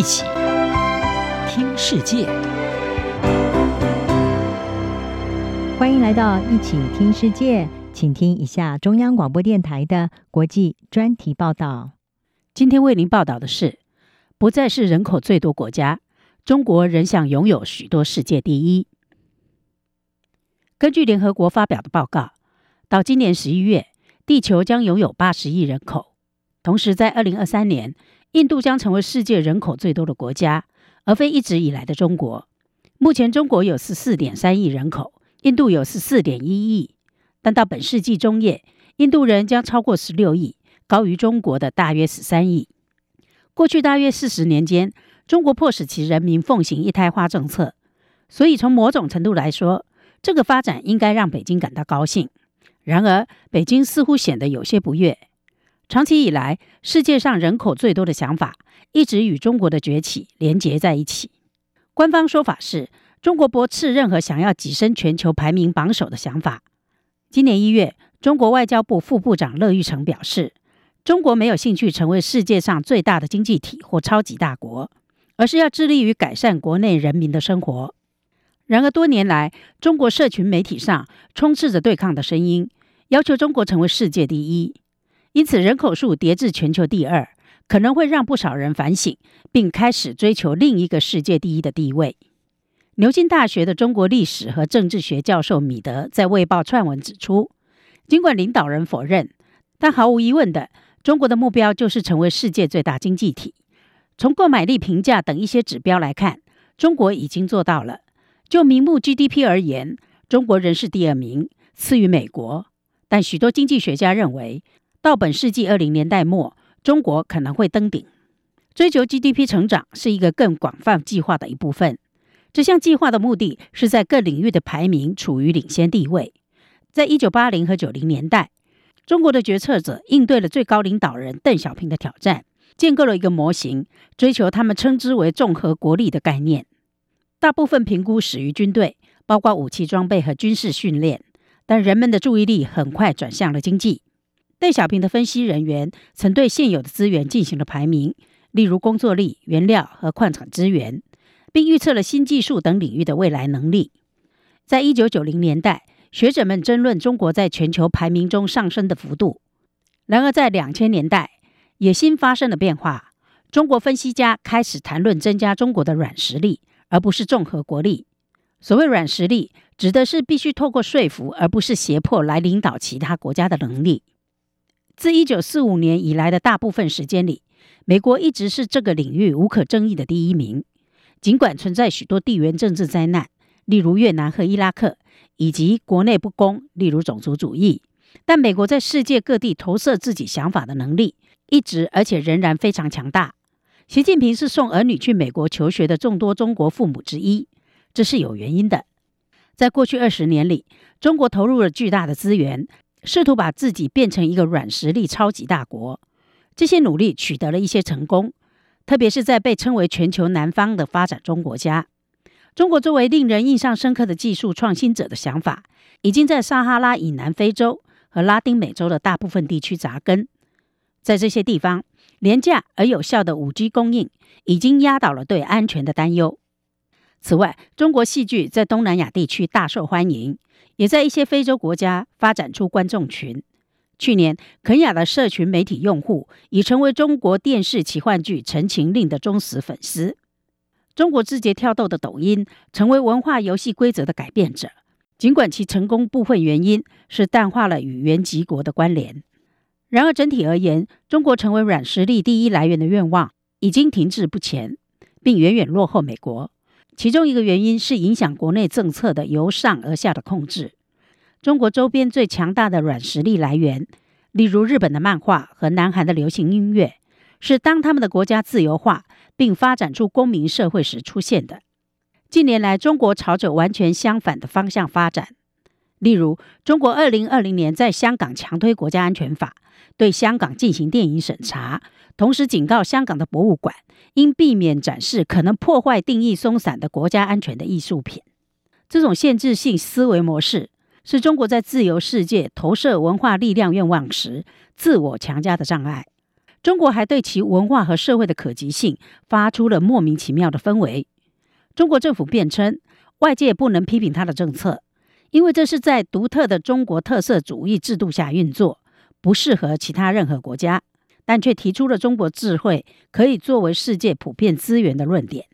一起听世界，欢迎来到一起听世界，请听一下中央广播电台的国际专题报道。今天为您报道的是，不再是人口最多国家，中国仍想拥有许多世界第一。根据联合国发表的报告，到今年十一月，地球将拥有八十亿人口，同时在二零二三年，印度将成为世界人口最多的国家，而非一直以来的中国。目前，中国有十四点三亿人口，印度有十四点一亿。但到本世纪中叶，印度人将超过十六亿，高于中国的大约十三亿。过去大约四十年间，中国迫使其人民奉行一胎化政策，所以从某种程度来说，这个发展应该让北京感到高兴。然而，北京似乎显得有些不悦。长期以来，世界上人口最多的想法一直与中国的崛起连结在一起。官方说法是中国驳斥任何想要跻身全球排名榜首的想法。今年一月，中国外交部副部长乐玉成表示，中国没有兴趣成为世界上最大的经济体或超级大国，而是要致力于改善国内人民的生活。然而，多年来，中国社群媒体上充斥着对抗的声音，要求中国成为世界第一。因此，人口数跌至全球第二，可能会让不少人反省，并开始追求另一个世界第一的地位。牛津大学的中国历史和政治学教授米德在《卫报》撰文指出，尽管领导人否认，但毫无疑问的，中国的目标就是成为世界最大经济体。从购买力评价等一些指标来看，中国已经做到了。就名目 GDP 而言，中国仍是第二名，次于美国。但许多经济学家认为，到本世纪二零年代末，中国可能会登顶。追求 GDP 成长是一个更广泛计划的一部分。这项计划的目的是在各领域的排名处于领先地位。在一九八零和九零年代，中国的决策者应对了最高领导人邓小平的挑战，建构了一个模型，追求他们称之为“综合国力”的概念。大部分评估始于军队，包括武器装备和军事训练，但人们的注意力很快转向了经济。邓小平的分析人员曾对现有的资源进行了排名，例如工作力、原料和矿产资源，并预测了新技术等领域的未来能力。在一九九零年代，学者们争论中国在全球排名中上升的幅度。然而，在两千年代，野心发生了变化，中国分析家开始谈论增加中国的软实力，而不是综合国力。所谓软实力，指的是必须透过说服，而不是胁迫来领导其他国家的能力。自一九四五年以来的大部分时间里，美国一直是这个领域无可争议的第一名。尽管存在许多地缘政治灾难，例如越南和伊拉克，以及国内不公，例如种族主义，但美国在世界各地投射自己想法的能力一直而且仍然非常强大。习近平是送儿女去美国求学的众多中国父母之一，这是有原因的。在过去二十年里，中国投入了巨大的资源。试图把自己变成一个软实力超级大国，这些努力取得了一些成功，特别是在被称为全球南方的发展中国家。中国作为令人印象深刻的技术创新者的想法，已经在撒哈拉以南非洲和拉丁美洲的大部分地区扎根。在这些地方，廉价而有效的 5G 供应已经压倒了对安全的担忧。此外，中国戏剧在东南亚地区大受欢迎。也在一些非洲国家发展出观众群。去年，肯亚的社群媒体用户已成为中国电视奇幻剧《陈情令》的忠实粉丝。中国字节跳动的抖音成为文化游戏规则的改变者，尽管其成功部分原因是淡化了与原籍国的关联。然而，整体而言，中国成为软实力第一来源的愿望已经停滞不前，并远远落后美国。其中一个原因是影响国内政策的由上而下的控制。中国周边最强大的软实力来源，例如日本的漫画和南韩的流行音乐，是当他们的国家自由化并发展出公民社会时出现的。近年来，中国朝着完全相反的方向发展。例如，中国二零二零年在香港强推国家安全法，对香港进行电影审查，同时警告香港的博物馆。应避免展示可能破坏定义松散的国家安全的艺术品。这种限制性思维模式是中国在自由世界投射文化力量愿望时自我强加的障碍。中国还对其文化和社会的可及性发出了莫名其妙的氛围。中国政府辩称，外界不能批评他的政策，因为这是在独特的中国特色主义制度下运作，不适合其他任何国家。但却提出了中国智慧可以作为世界普遍资源的论点。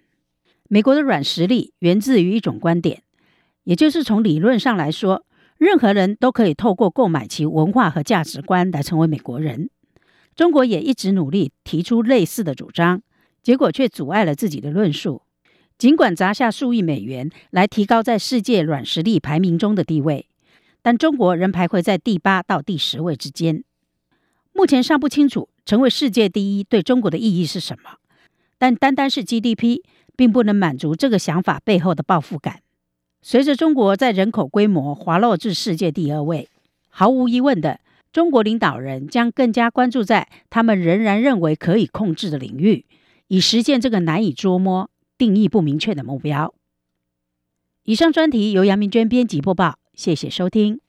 美国的软实力源自于一种观点，也就是从理论上来说，任何人都可以透过购买其文化和价值观来成为美国人。中国也一直努力提出类似的主张，结果却阻碍了自己的论述。尽管砸下数亿美元来提高在世界软实力排名中的地位，但中国仍徘徊在第八到第十位之间。目前尚不清楚成为世界第一对中国的意义是什么，但单单是 GDP 并不能满足这个想法背后的抱负感。随着中国在人口规模滑落至世界第二位，毫无疑问的，中国领导人将更加关注在他们仍然认为可以控制的领域，以实现这个难以捉摸、定义不明确的目标。以上专题由杨明娟编辑播报，谢谢收听。